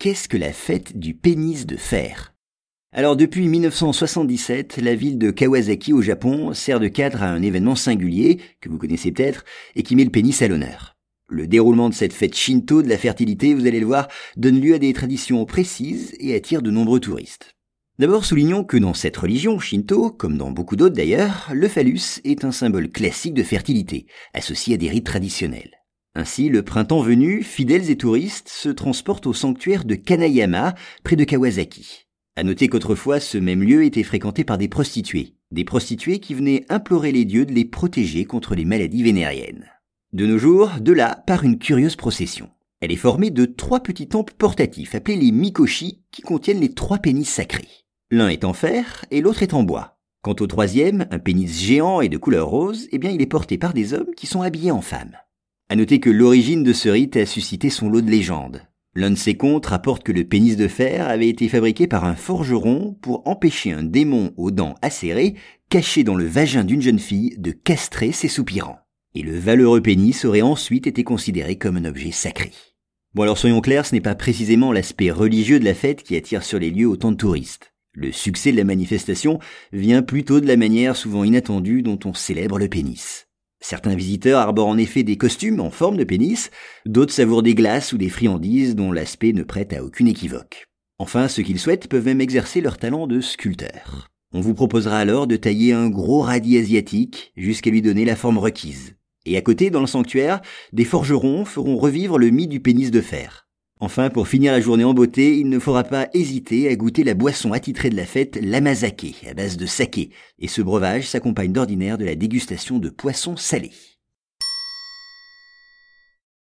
qu'est-ce que la fête du pénis de fer? Alors depuis 1977, la ville de Kawasaki au Japon sert de cadre à un événement singulier, que vous connaissez peut-être, et qui met le pénis à l'honneur. Le déroulement de cette fête shinto de la fertilité, vous allez le voir, donne lieu à des traditions précises et attire de nombreux touristes. D'abord, soulignons que dans cette religion shinto, comme dans beaucoup d'autres d'ailleurs, le phallus est un symbole classique de fertilité, associé à des rites traditionnels. Ainsi, le printemps venu, fidèles et touristes se transportent au sanctuaire de Kanayama, près de Kawasaki. À noter qu'autrefois, ce même lieu était fréquenté par des prostituées. Des prostituées qui venaient implorer les dieux de les protéger contre les maladies vénériennes. De nos jours, de là part une curieuse procession. Elle est formée de trois petits temples portatifs appelés les Mikoshi qui contiennent les trois pénis sacrés. L'un est en fer et l'autre est en bois. Quant au troisième, un pénis géant et de couleur rose, eh bien il est porté par des hommes qui sont habillés en femmes. À noter que l'origine de ce rite a suscité son lot de légendes. L'un de ses contes rapporte que le pénis de fer avait été fabriqué par un forgeron pour empêcher un démon aux dents acérées, caché dans le vagin d'une jeune fille, de castrer ses soupirants. Et le valeureux pénis aurait ensuite été considéré comme un objet sacré. Bon alors soyons clairs, ce n'est pas précisément l'aspect religieux de la fête qui attire sur les lieux autant de touristes. Le succès de la manifestation vient plutôt de la manière souvent inattendue dont on célèbre le pénis. Certains visiteurs arborent en effet des costumes en forme de pénis, d'autres savourent des glaces ou des friandises dont l'aspect ne prête à aucune équivoque. Enfin, ceux qui le souhaitent peuvent même exercer leur talent de sculpteur. On vous proposera alors de tailler un gros radis asiatique jusqu'à lui donner la forme requise. Et à côté, dans le sanctuaire, des forgerons feront revivre le mythe du pénis de fer. Enfin, pour finir la journée en beauté, il ne faudra pas hésiter à goûter la boisson attitrée de la fête, l'amazake, à base de saké. Et ce breuvage s'accompagne d'ordinaire de la dégustation de poissons salés.